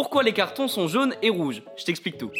Pourquoi les cartons sont jaunes et rouges? Je t'explique tout.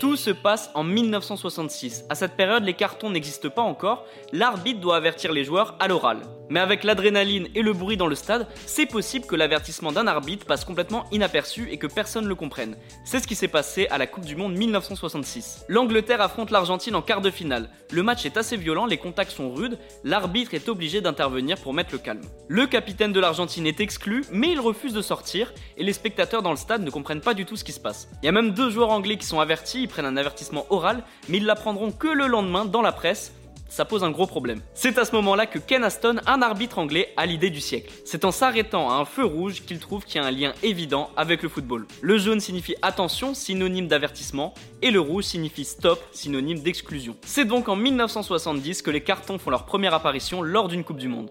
Tout se passe en 1966. À cette période, les cartons n'existent pas encore, l'arbitre doit avertir les joueurs à l'oral. Mais avec l'adrénaline et le bruit dans le stade, c'est possible que l'avertissement d'un arbitre passe complètement inaperçu et que personne ne le comprenne. C'est ce qui s'est passé à la Coupe du Monde 1966. L'Angleterre affronte l'Argentine en quart de finale. Le match est assez violent, les contacts sont rudes, l'arbitre est obligé d'intervenir pour mettre le calme. Le capitaine de l'Argentine est exclu, mais il refuse de sortir et les spectateurs dans le stade ne comprennent pas du tout ce qui se passe. Il y a même deux joueurs anglais qui sont avertis, ils prennent un avertissement oral, mais ils l'apprendront que le lendemain dans la presse ça pose un gros problème. C'est à ce moment-là que Ken Aston, un arbitre anglais, a l'idée du siècle. C'est en s'arrêtant à un feu rouge qu'il trouve qu'il y a un lien évident avec le football. Le jaune signifie attention, synonyme d'avertissement, et le rouge signifie stop, synonyme d'exclusion. C'est donc en 1970 que les cartons font leur première apparition lors d'une Coupe du Monde.